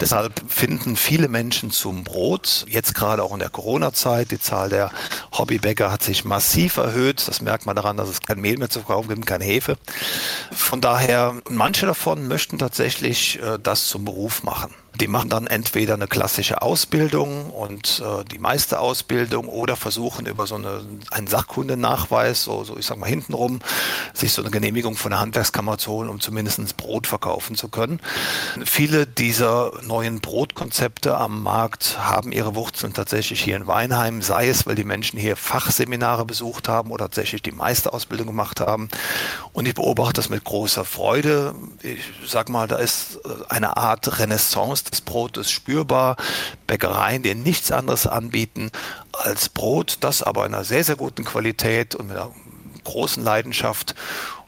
Deshalb finden viele Menschen zum Brot, jetzt gerade auch in der Corona-Zeit. Die Zahl der Hobbybäcker hat sich massiv erhöht. Das merkt man daran, dass es kein Mehl mehr zu kaufen gibt, keine Hefe. Von daher, manche davon möchten tatsächlich äh, das zum Beruf machen. Die machen dann entweder eine klassische Ausbildung und äh, die meiste Ausbildung oder versuchen über so eine, einen Sachkundenachweis, so, so ich sag mal hintenrum, sich so eine Genehmigung von der Handwerkskammer zu holen, um zumindest Brot verkaufen zu können. Viele dieser neuen Brotkonzepte am Markt haben ihre Wurzeln tatsächlich hier in Weinheim, sei es, weil die Menschen hier Fachseminare besucht haben oder tatsächlich die Meisterausbildung gemacht haben. Und ich beobachte das mit großer Freude. Ich sag mal, da ist äh, eine Art Renaissance des Brotes spürbar. Bäckereien, die nichts anderes anbieten als Brot, das aber in einer sehr, sehr guten Qualität und mit einer großen Leidenschaft.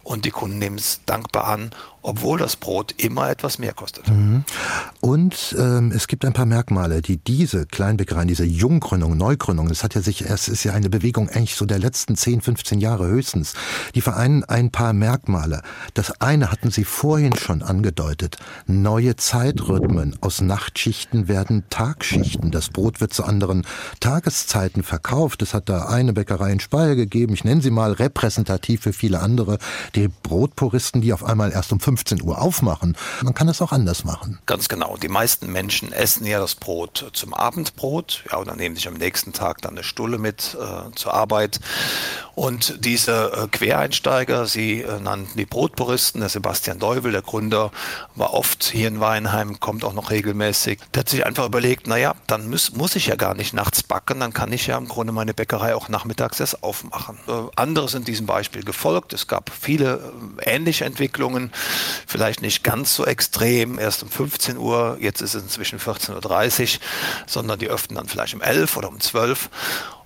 Und die Kunden nehmen es dankbar an obwohl das Brot immer etwas mehr kostet. Mhm. Und ähm, es gibt ein paar Merkmale, die diese Kleinbäckereien, diese Junggründung, Neugründung, das hat ja sich, es ist ja eine Bewegung eigentlich so der letzten 10, 15 Jahre höchstens, die vereinen ein paar Merkmale. Das eine hatten Sie vorhin schon angedeutet, neue Zeitrhythmen. Aus Nachtschichten werden Tagschichten. Das Brot wird zu anderen Tageszeiten verkauft. Es hat da eine Bäckerei in Speyer gegeben, ich nenne sie mal repräsentativ für viele andere, die Brotpuristen, die auf einmal erst um 5 15 Uhr aufmachen. Man kann es auch anders machen. Ganz genau. Die meisten Menschen essen ja das Brot zum Abendbrot, ja, und nehmen sich am nächsten Tag dann eine Stulle mit äh, zur Arbeit. Und diese äh, Quereinsteiger, sie äh, nannten die Brotpuristen, der Sebastian Deuvel, der Gründer, war oft hier in Weinheim, kommt auch noch regelmäßig. Der hat sich einfach überlegt, naja, dann muss, muss ich ja gar nicht nachts backen, dann kann ich ja im Grunde meine Bäckerei auch nachmittags erst aufmachen. Äh, andere sind diesem Beispiel gefolgt. Es gab viele äh, ähnliche Entwicklungen vielleicht nicht ganz so extrem, erst um 15 Uhr, jetzt ist es inzwischen 14.30 Uhr, sondern die öffnen dann vielleicht um 11 oder um 12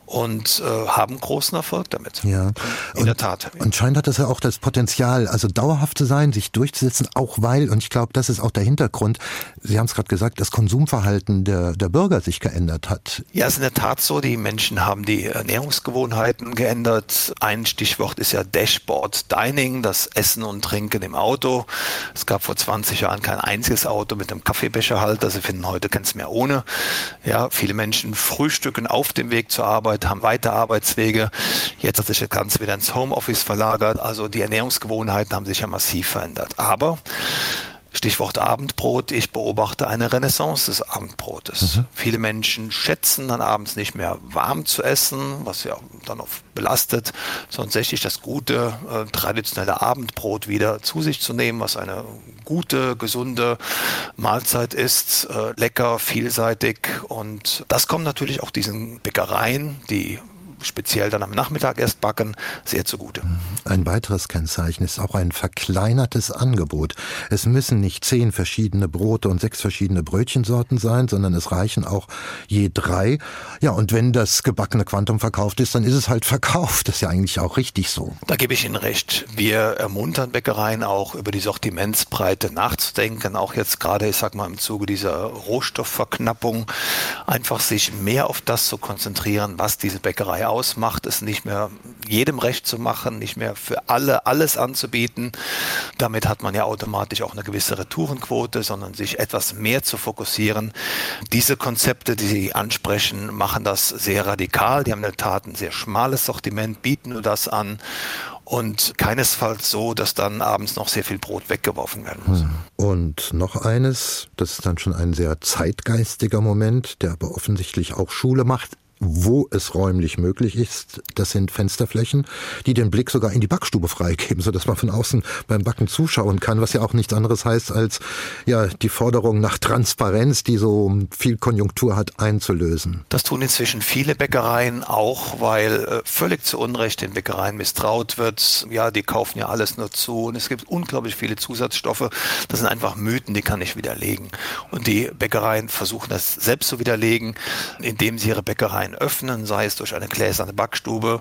und äh, haben großen Erfolg damit. Ja, in und, der Tat. Anscheinend hat das ja auch das Potenzial, also dauerhaft zu sein, sich durchzusetzen, auch weil, und ich glaube, das ist auch der Hintergrund, Sie haben es gerade gesagt, das Konsumverhalten der, der Bürger sich geändert hat. Ja, es ist in der Tat so, die Menschen haben die Ernährungsgewohnheiten geändert. Ein Stichwort ist ja Dashboard Dining, das Essen und Trinken im Auto. Es gab vor 20 Jahren kein einziges Auto mit einem Kaffeebecherhalter. Sie finden heute keins mehr ohne. Ja, viele Menschen frühstücken auf dem Weg zur Arbeit Arbeit, haben weite Arbeitswege. Jetzt hat sich das Ganze wieder ins Homeoffice verlagert. Also die Ernährungsgewohnheiten haben sich ja massiv verändert. Aber Stichwort Abendbrot. Ich beobachte eine Renaissance des Abendbrotes. Mhm. Viele Menschen schätzen dann abends nicht mehr warm zu essen, was ja dann oft belastet, sondern tatsächlich das gute, äh, traditionelle Abendbrot wieder zu sich zu nehmen, was eine gute, gesunde Mahlzeit ist, äh, lecker, vielseitig. Und das kommt natürlich auch diesen Bäckereien, die speziell dann am Nachmittag erst backen, sehr zugute. Ein weiteres Kennzeichen ist auch ein verkleinertes Angebot. Es müssen nicht zehn verschiedene Brote und sechs verschiedene Brötchensorten sein, sondern es reichen auch je drei. Ja, und wenn das gebackene Quantum verkauft ist, dann ist es halt verkauft. Das ist ja eigentlich auch richtig so. Da gebe ich Ihnen recht. Wir ermuntern Bäckereien auch über die Sortimentsbreite nachzudenken. Auch jetzt gerade, ich sag mal, im Zuge dieser Rohstoffverknappung einfach sich mehr auf das zu konzentrieren, was diese Bäckerei ausmacht, es nicht mehr jedem recht zu machen, nicht mehr für alle alles anzubieten. Damit hat man ja automatisch auch eine gewisse Retourenquote, sondern sich etwas mehr zu fokussieren. Diese Konzepte, die Sie ansprechen, machen das sehr radikal. Die haben in der Tat ein sehr schmales Sortiment, bieten nur das an und keinesfalls so, dass dann abends noch sehr viel Brot weggeworfen werden muss. Hm. Und noch eines, das ist dann schon ein sehr zeitgeistiger Moment, der aber offensichtlich auch Schule macht wo es räumlich möglich ist. Das sind Fensterflächen, die den Blick sogar in die Backstube freigeben, sodass man von außen beim Backen zuschauen kann, was ja auch nichts anderes heißt, als ja die Forderung nach Transparenz, die so viel Konjunktur hat, einzulösen. Das tun inzwischen viele Bäckereien auch, weil äh, völlig zu Unrecht den Bäckereien misstraut wird. Ja, die kaufen ja alles nur zu und es gibt unglaublich viele Zusatzstoffe. Das sind einfach Mythen, die kann ich widerlegen. Und die Bäckereien versuchen das selbst zu widerlegen, indem sie ihre Bäckereien öffnen, sei es durch eine gläserne Backstube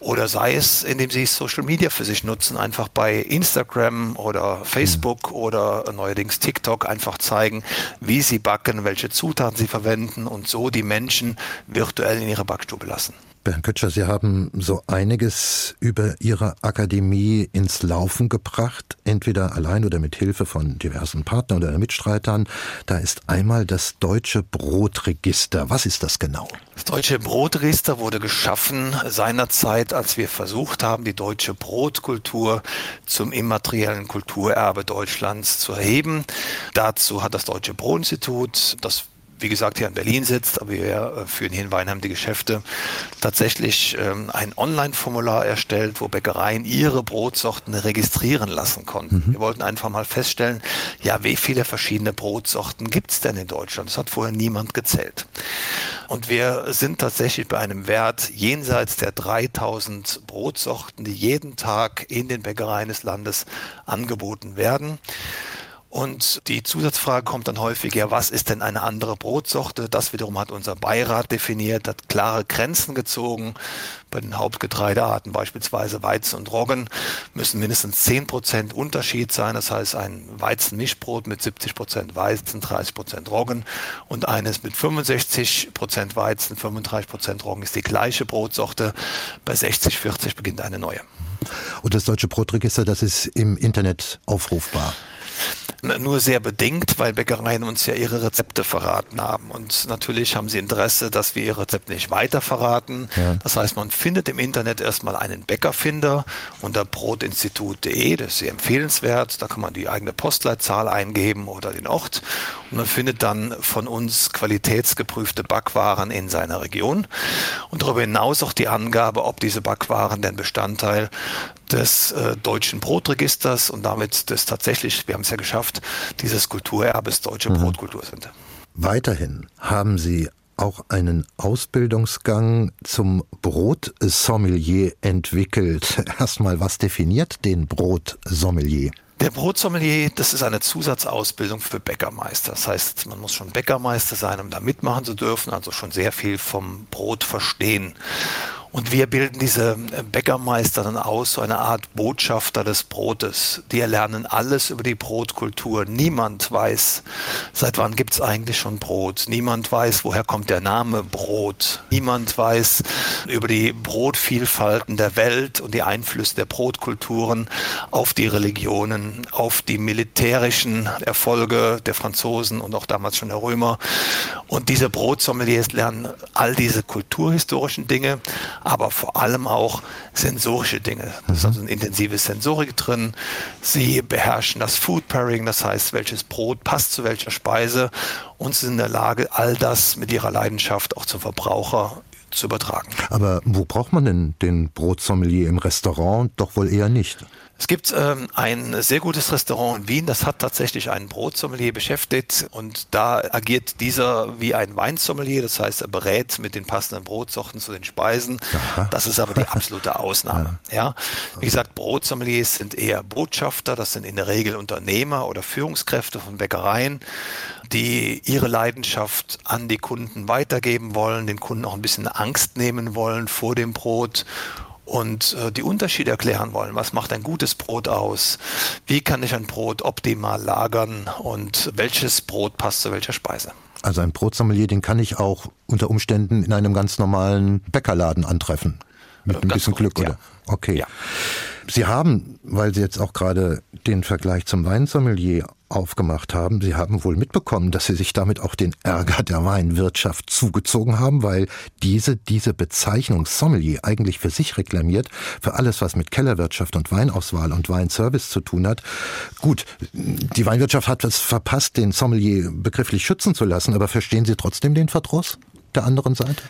oder sei es, indem sie Social Media für sich nutzen, einfach bei Instagram oder Facebook mhm. oder neuerdings TikTok einfach zeigen, wie sie backen, welche Zutaten sie verwenden und so die Menschen virtuell in ihre Backstube lassen. Bernd Kötscher, Sie haben so einiges über Ihre Akademie ins Laufen gebracht, entweder allein oder mit Hilfe von diversen Partnern oder Mitstreitern. Da ist einmal das Deutsche Brotregister. Was ist das genau? Das Deutsche Brotregister wurde geschaffen seinerzeit, als wir versucht haben, die deutsche Brotkultur zum immateriellen Kulturerbe Deutschlands zu erheben. Dazu hat das Deutsche Brotinstitut, das wie gesagt, hier in Berlin sitzt, aber wir äh, führen hier in Weinheim die Geschäfte, tatsächlich ähm, ein Online-Formular erstellt, wo Bäckereien ihre Brotsorten registrieren lassen konnten. Mhm. Wir wollten einfach mal feststellen, ja, wie viele verschiedene Brotsorten gibt es denn in Deutschland? Das hat vorher niemand gezählt. Und wir sind tatsächlich bei einem Wert jenseits der 3000 Brotsorten, die jeden Tag in den Bäckereien des Landes angeboten werden. Und die Zusatzfrage kommt dann häufig, ja, was ist denn eine andere Brotsorte? Das wiederum hat unser Beirat definiert, hat klare Grenzen gezogen. Bei den Hauptgetreidearten, beispielsweise Weizen und Roggen, müssen mindestens 10 Prozent Unterschied sein. Das heißt, ein Weizenmischbrot mit 70 Prozent Weizen, 30 Prozent Roggen und eines mit 65 Prozent Weizen, 35 Prozent Roggen ist die gleiche Brotsorte. Bei 60, 40 beginnt eine neue. Und das Deutsche Brotregister, das ist im Internet aufrufbar? Nur sehr bedingt, weil Bäckereien uns ja ihre Rezepte verraten haben. Und natürlich haben sie Interesse, dass wir ihre Rezepte nicht weiter verraten. Ja. Das heißt, man findet im Internet erstmal einen Bäckerfinder unter brotinstitut.de, das ist sehr empfehlenswert. Da kann man die eigene Postleitzahl eingeben oder den Ort. Und man findet dann von uns qualitätsgeprüfte Backwaren in seiner Region. Und darüber hinaus auch die Angabe, ob diese Backwaren denn Bestandteil des äh, deutschen Brotregisters und damit des tatsächlich, wir haben es ja geschafft, dieses Kulturerbes deutsche mhm. Brotkultur sind. Weiterhin haben Sie auch einen Ausbildungsgang zum Brotsommelier entwickelt. Erstmal, was definiert den Brotsommelier? Der Brotsommelier, das ist eine Zusatzausbildung für Bäckermeister. Das heißt, man muss schon Bäckermeister sein, um da mitmachen zu dürfen, also schon sehr viel vom Brot verstehen. Und wir bilden diese Bäckermeister dann aus, so eine Art Botschafter des Brotes. Die erlernen alles über die Brotkultur. Niemand weiß, seit wann gibt es eigentlich schon Brot. Niemand weiß, woher kommt der Name Brot. Niemand weiß über die Brotvielfalten der Welt und die Einflüsse der Brotkulturen auf die Religionen, auf die militärischen Erfolge der Franzosen und auch damals schon der Römer. Und diese Brotsommeliers lernen all diese kulturhistorischen Dinge, aber vor allem auch sensorische Dinge. Da ist also eine intensive Sensorik drin. Sie beherrschen das Food Pairing, das heißt, welches Brot passt zu welcher Speise und sind in der Lage, all das mit ihrer Leidenschaft auch zum Verbraucher zu übertragen. Aber wo braucht man denn den Brotsommelier im Restaurant? Doch wohl eher nicht. Es gibt ähm, ein sehr gutes Restaurant in Wien, das hat tatsächlich einen Brotsommelier beschäftigt und da agiert dieser wie ein Weinsommelier, das heißt, er berät mit den passenden Brotsorten zu den Speisen. Aha. Das ist aber die absolute Ausnahme. Ja. ja. Wie gesagt, Brotsommeliers sind eher Botschafter, das sind in der Regel Unternehmer oder Führungskräfte von Bäckereien, die ihre Leidenschaft an die Kunden weitergeben wollen, den Kunden auch ein bisschen Angst nehmen wollen vor dem Brot und äh, die Unterschiede erklären wollen. Was macht ein gutes Brot aus? Wie kann ich ein Brot optimal lagern? Und welches Brot passt zu welcher Speise? Also ein Brotsommelier, den kann ich auch unter Umständen in einem ganz normalen Bäckerladen antreffen. Mit äh, ein bisschen Glück, Glück, oder? Ja. Okay. Ja. Sie haben, weil Sie jetzt auch gerade den Vergleich zum Weinsommelier aufgemacht haben. Sie haben wohl mitbekommen, dass Sie sich damit auch den Ärger der Weinwirtschaft zugezogen haben, weil diese diese Bezeichnung Sommelier eigentlich für sich reklamiert, für alles, was mit Kellerwirtschaft und Weinauswahl und Weinservice zu tun hat. Gut, die Weinwirtschaft hat es verpasst, den Sommelier begrifflich schützen zu lassen, aber verstehen Sie trotzdem den Verdruss der anderen Seite?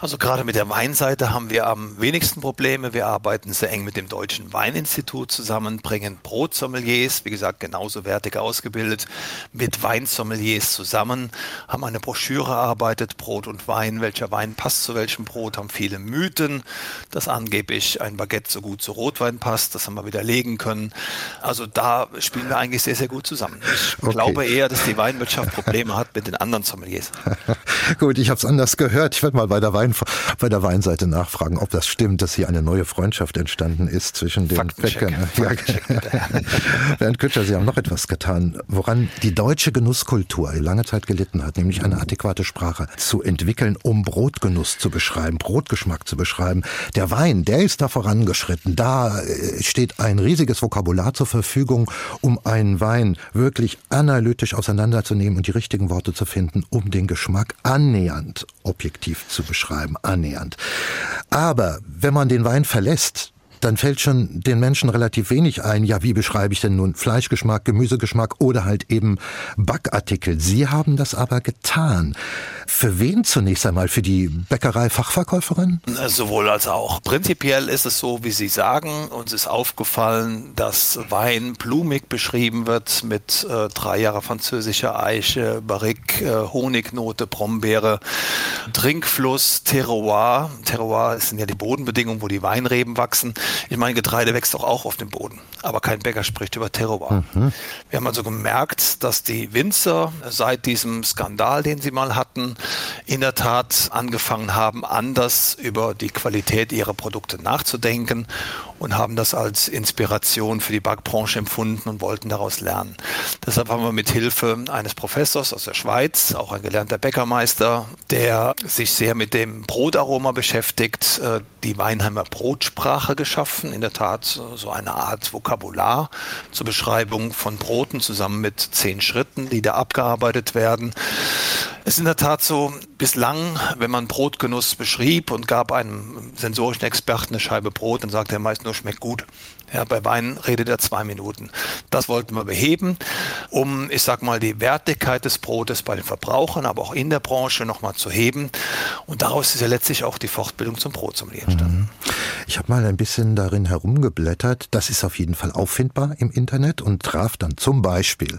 Also gerade mit der Weinseite haben wir am wenigsten Probleme. Wir arbeiten sehr eng mit dem Deutschen Weininstitut zusammen, bringen Brotsommeliers, wie gesagt, genauso wertig ausgebildet, mit Weinsommeliers zusammen, haben eine Broschüre erarbeitet, Brot und Wein, welcher Wein passt zu welchem Brot, haben viele Mythen, dass angeblich ein Baguette so gut zu Rotwein passt, das haben wir widerlegen können. Also da spielen wir eigentlich sehr, sehr gut zusammen. Ich okay. glaube eher, dass die Weinwirtschaft Probleme hat mit den anderen Sommeliers. gut, ich habe es anders gehört. Ich werde mal bei der Wein bei der Weinseite nachfragen, ob das stimmt, dass hier eine neue Freundschaft entstanden ist zwischen den Bäckern. Ja, Bernd Kütscher, Sie haben noch etwas getan, woran die deutsche Genusskultur lange Zeit gelitten hat, nämlich eine adäquate Sprache zu entwickeln, um Brotgenuss zu beschreiben, Brotgeschmack zu beschreiben. Der Wein, der ist da vorangeschritten. Da äh, steht ein riesiges Vokabular zur Verfügung, um einen Wein wirklich analytisch auseinanderzunehmen und die richtigen Worte zu finden, um den Geschmack annähernd objektiv zu beschreiben bleiben, annähernd. Aber wenn man den Wein verlässt, dann fällt schon den Menschen relativ wenig ein, ja, wie beschreibe ich denn nun Fleischgeschmack, Gemüsegeschmack oder halt eben Backartikel. Sie haben das aber getan. Für wen zunächst einmal? Für die Bäckerei-Fachverkäuferin? Sowohl als auch. Prinzipiell ist es so, wie Sie sagen, uns ist aufgefallen, dass Wein blumig beschrieben wird mit äh, drei Jahre französischer Eiche, Barrique, äh, Honignote, Brombeere, Trinkfluss, Terroir. Terroir sind ja die Bodenbedingungen, wo die Weinreben wachsen. Ich meine, Getreide wächst doch auch auf dem Boden, aber kein Bäcker spricht über Terroir. Mhm. Wir haben also gemerkt, dass die Winzer seit diesem Skandal, den sie mal hatten, in der Tat angefangen haben, anders über die Qualität ihrer Produkte nachzudenken und haben das als Inspiration für die Backbranche empfunden und wollten daraus lernen. Deshalb haben wir mit Hilfe eines Professors aus der Schweiz, auch ein gelernter Bäckermeister, der sich sehr mit dem Brotaroma beschäftigt, äh, die Weinheimer Brotsprache geschaffen. In der Tat so eine Art Vokabular zur Beschreibung von Broten zusammen mit zehn Schritten, die da abgearbeitet werden. Es ist in der Tat so, bislang, wenn man Brotgenuss beschrieb und gab einem sensorischen Experten eine Scheibe Brot, dann sagt er meist nur, schmeckt gut. Ja, bei Wein redet er zwei Minuten. Das wollten wir beheben, um, ich sag mal, die Wertigkeit des Brotes bei den Verbrauchern, aber auch in der Branche nochmal zu heben. Und daraus ist ja letztlich auch die Fortbildung zum Brotsommelier entstanden. Mhm. Ich habe mal ein bisschen darin herumgeblättert. Das ist auf jeden Fall auffindbar im Internet und traf dann zum Beispiel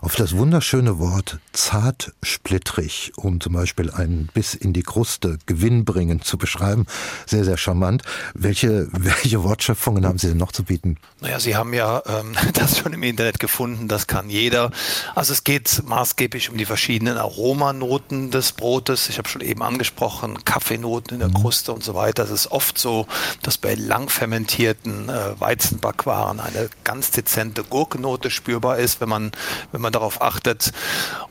auf das wunderschöne Wort zartsplittrig, um zum Beispiel ein bis in die Kruste gewinnbringend zu beschreiben. Sehr, sehr charmant. Welche, welche Wortschöpfungen haben Sie denn noch zu bieten? Naja, Sie haben ja ähm, das schon im Internet gefunden, das kann jeder. Also es geht maßgeblich um die verschiedenen Aromanoten des Brotes. Ich habe schon eben angesprochen, Kaffeenoten in der mhm. Kruste und so weiter. Es ist oft so, dass bei lang fermentierten äh, Weizenbackwaren eine ganz dezente Gurkennote spürbar ist, wenn man, wenn man darauf achtet.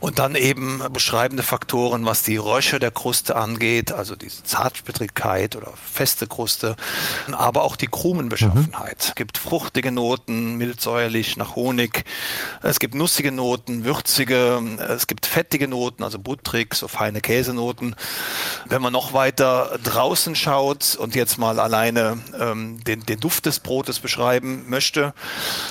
Und dann eben beschreibende Faktoren, was die Rösche der Kruste angeht, also diese Zartsplittrigkeit oder feste Kruste, aber auch die Krumenbeschaffenheit. Mhm gibt fruchtige Noten, mildsäuerlich nach Honig. Es gibt nussige Noten, würzige. Es gibt fettige Noten, also butterig, so feine Käsenoten. Wenn man noch weiter draußen schaut und jetzt mal alleine ähm, den, den Duft des Brotes beschreiben möchte,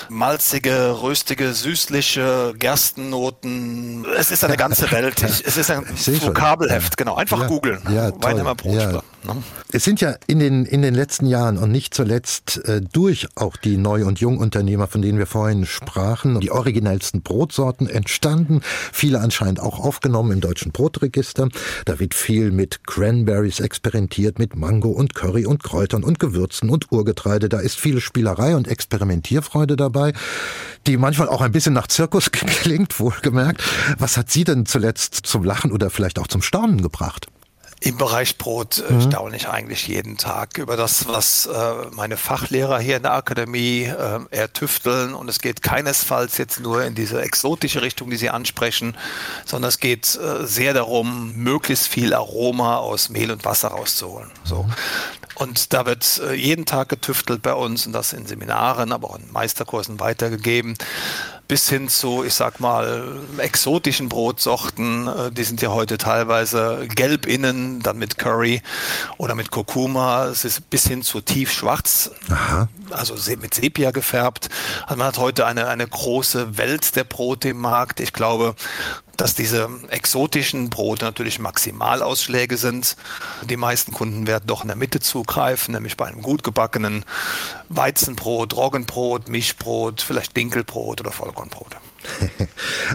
malzige, röstige, süßliche Gerstennoten. Es ist eine ganze Welt. es ist ein Vokabelheft, genau. Einfach ja, googeln. Ja, Weinheimer Brotsprache. Ne? Es sind ja in den, in den letzten Jahren und nicht zuletzt äh, durch auch die Neu- und Jungunternehmer, von denen wir vorhin sprachen, die originellsten Brotsorten entstanden, viele anscheinend auch aufgenommen im deutschen Brotregister. Da wird viel mit Cranberries experimentiert, mit Mango und Curry und Kräutern und Gewürzen und Urgetreide. Da ist viel Spielerei und Experimentierfreude dabei, die manchmal auch ein bisschen nach Zirkus klingt, wohlgemerkt. Was hat Sie denn zuletzt zum Lachen oder vielleicht auch zum Staunen gebracht? Im Bereich Brot äh, mhm. staune ich eigentlich jeden Tag über das, was äh, meine Fachlehrer hier in der Akademie äh, ertüfteln. Und es geht keinesfalls jetzt nur in diese exotische Richtung, die Sie ansprechen, sondern es geht äh, sehr darum, möglichst viel Aroma aus Mehl und Wasser rauszuholen. So. Mhm. Und da wird jeden Tag getüftelt bei uns und das in Seminaren, aber auch in Meisterkursen weitergegeben bis hin zu, ich sag mal, exotischen Brotsorten. Äh, die sind ja heute teilweise gelb innen, dann mit Curry oder mit Kurkuma. Es ist bis hin zu tiefschwarz, Aha. also mit Sepia gefärbt. Also man hat heute eine, eine große Welt der Brote im Markt. Ich glaube, dass diese exotischen Brote natürlich Maximalausschläge sind. Die meisten Kunden werden doch in der Mitte zugreifen, nämlich bei einem gut gebackenen Weizenbrot, Roggenbrot, Mischbrot, vielleicht Dinkelbrot oder Vollkornbrot.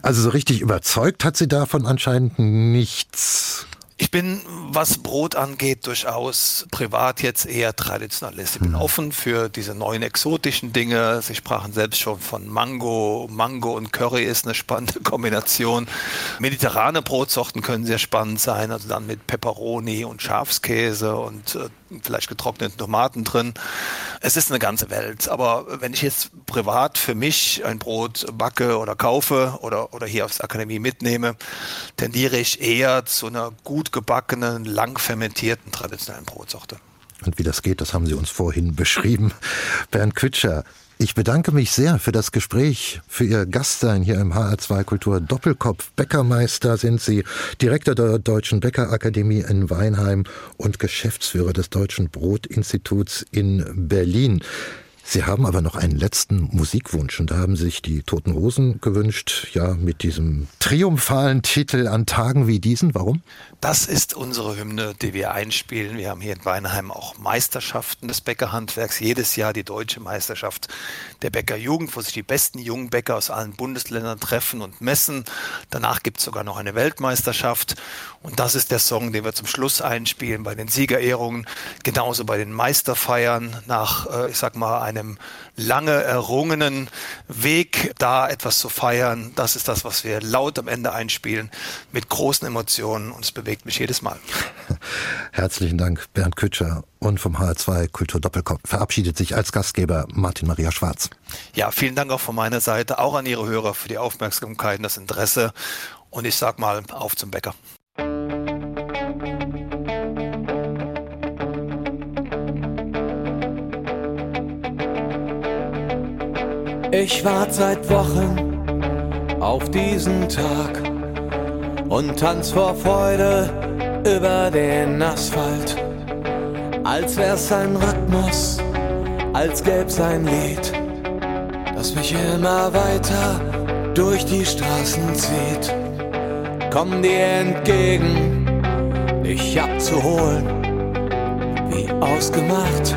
Also so richtig überzeugt hat sie davon anscheinend nichts. Ich bin, was Brot angeht, durchaus privat jetzt eher Traditionalist. Ich bin mhm. offen für diese neuen exotischen Dinge. Sie sprachen selbst schon von Mango. Mango und Curry ist eine spannende Kombination. Mediterrane Brotsorten können sehr spannend sein, also dann mit Peperoni und Schafskäse und äh, vielleicht getrockneten Tomaten drin. Es ist eine ganze Welt. Aber wenn ich jetzt privat für mich ein Brot backe oder kaufe oder, oder hier aufs Akademie mitnehme, tendiere ich eher zu einer gut gebackenen, lang fermentierten traditionellen Brotsorte. Und wie das geht, das haben Sie uns vorhin beschrieben. Bernd Quitscher, ich bedanke mich sehr für das Gespräch, für Ihr Gastsein hier im HR2 Kultur Doppelkopf. Bäckermeister sind Sie, Direktor der Deutschen Bäckerakademie in Weinheim und Geschäftsführer des Deutschen Brotinstituts in Berlin. Sie haben aber noch einen letzten Musikwunsch und da haben sich die Toten Hosen gewünscht, ja, mit diesem triumphalen Titel an Tagen wie diesen. Warum? Das ist unsere Hymne, die wir einspielen. Wir haben hier in Weinheim auch Meisterschaften des Bäckerhandwerks. Jedes Jahr die deutsche Meisterschaft der Bäckerjugend, wo sich die besten jungen Bäcker aus allen Bundesländern treffen und messen. Danach gibt es sogar noch eine Weltmeisterschaft. Und das ist der Song, den wir zum Schluss einspielen bei den Siegerehrungen, genauso bei den Meisterfeiern nach, äh, ich sag mal, einem lange errungenen Weg, da etwas zu feiern. Das ist das, was wir laut am Ende einspielen, mit großen Emotionen und es bewegt mich jedes Mal. Herzlichen Dank, Bernd Kütscher. Und vom HR2 Kultur Doppelkopf verabschiedet sich als Gastgeber Martin Maria Schwarz. Ja, vielen Dank auch von meiner Seite, auch an Ihre Hörer für die Aufmerksamkeit und das Interesse. Und ich sag mal, auf zum Bäcker. Ich warte seit Wochen auf diesen Tag und tanz vor Freude über den Asphalt. Als wär's ein Rhythmus, als gäb's ein Lied, das mich immer weiter durch die Straßen zieht. Komm dir entgegen, dich abzuholen, wie ausgemacht